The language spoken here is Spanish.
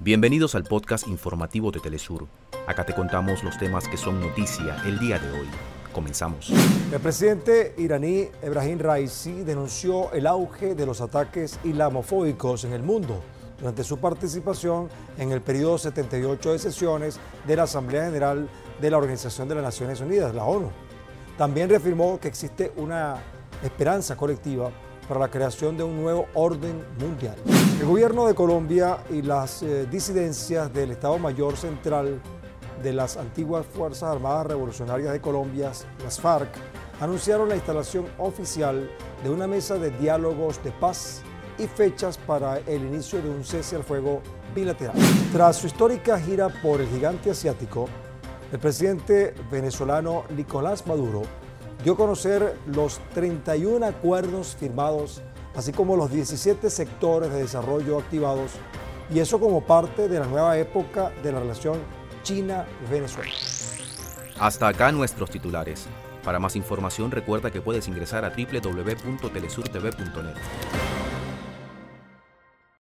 Bienvenidos al podcast informativo de Telesur. Acá te contamos los temas que son noticia el día de hoy. Comenzamos. El presidente iraní Ebrahim Raisi denunció el auge de los ataques islamofóbicos en el mundo durante su participación en el periodo 78 de sesiones de la Asamblea General de la Organización de las Naciones Unidas, la ONU. También reafirmó que existe una esperanza colectiva para la creación de un nuevo orden mundial. El gobierno de Colombia y las eh, disidencias del Estado Mayor Central de las antiguas Fuerzas Armadas Revolucionarias de Colombia, las FARC, anunciaron la instalación oficial de una mesa de diálogos de paz y fechas para el inicio de un cese al fuego bilateral. Tras su histórica gira por el gigante asiático, el presidente venezolano Nicolás Maduro dio a conocer los 31 acuerdos firmados, así como los 17 sectores de desarrollo activados, y eso como parte de la nueva época de la relación China-Venezuela. Hasta acá nuestros titulares. Para más información recuerda que puedes ingresar a www.telesurtv.net.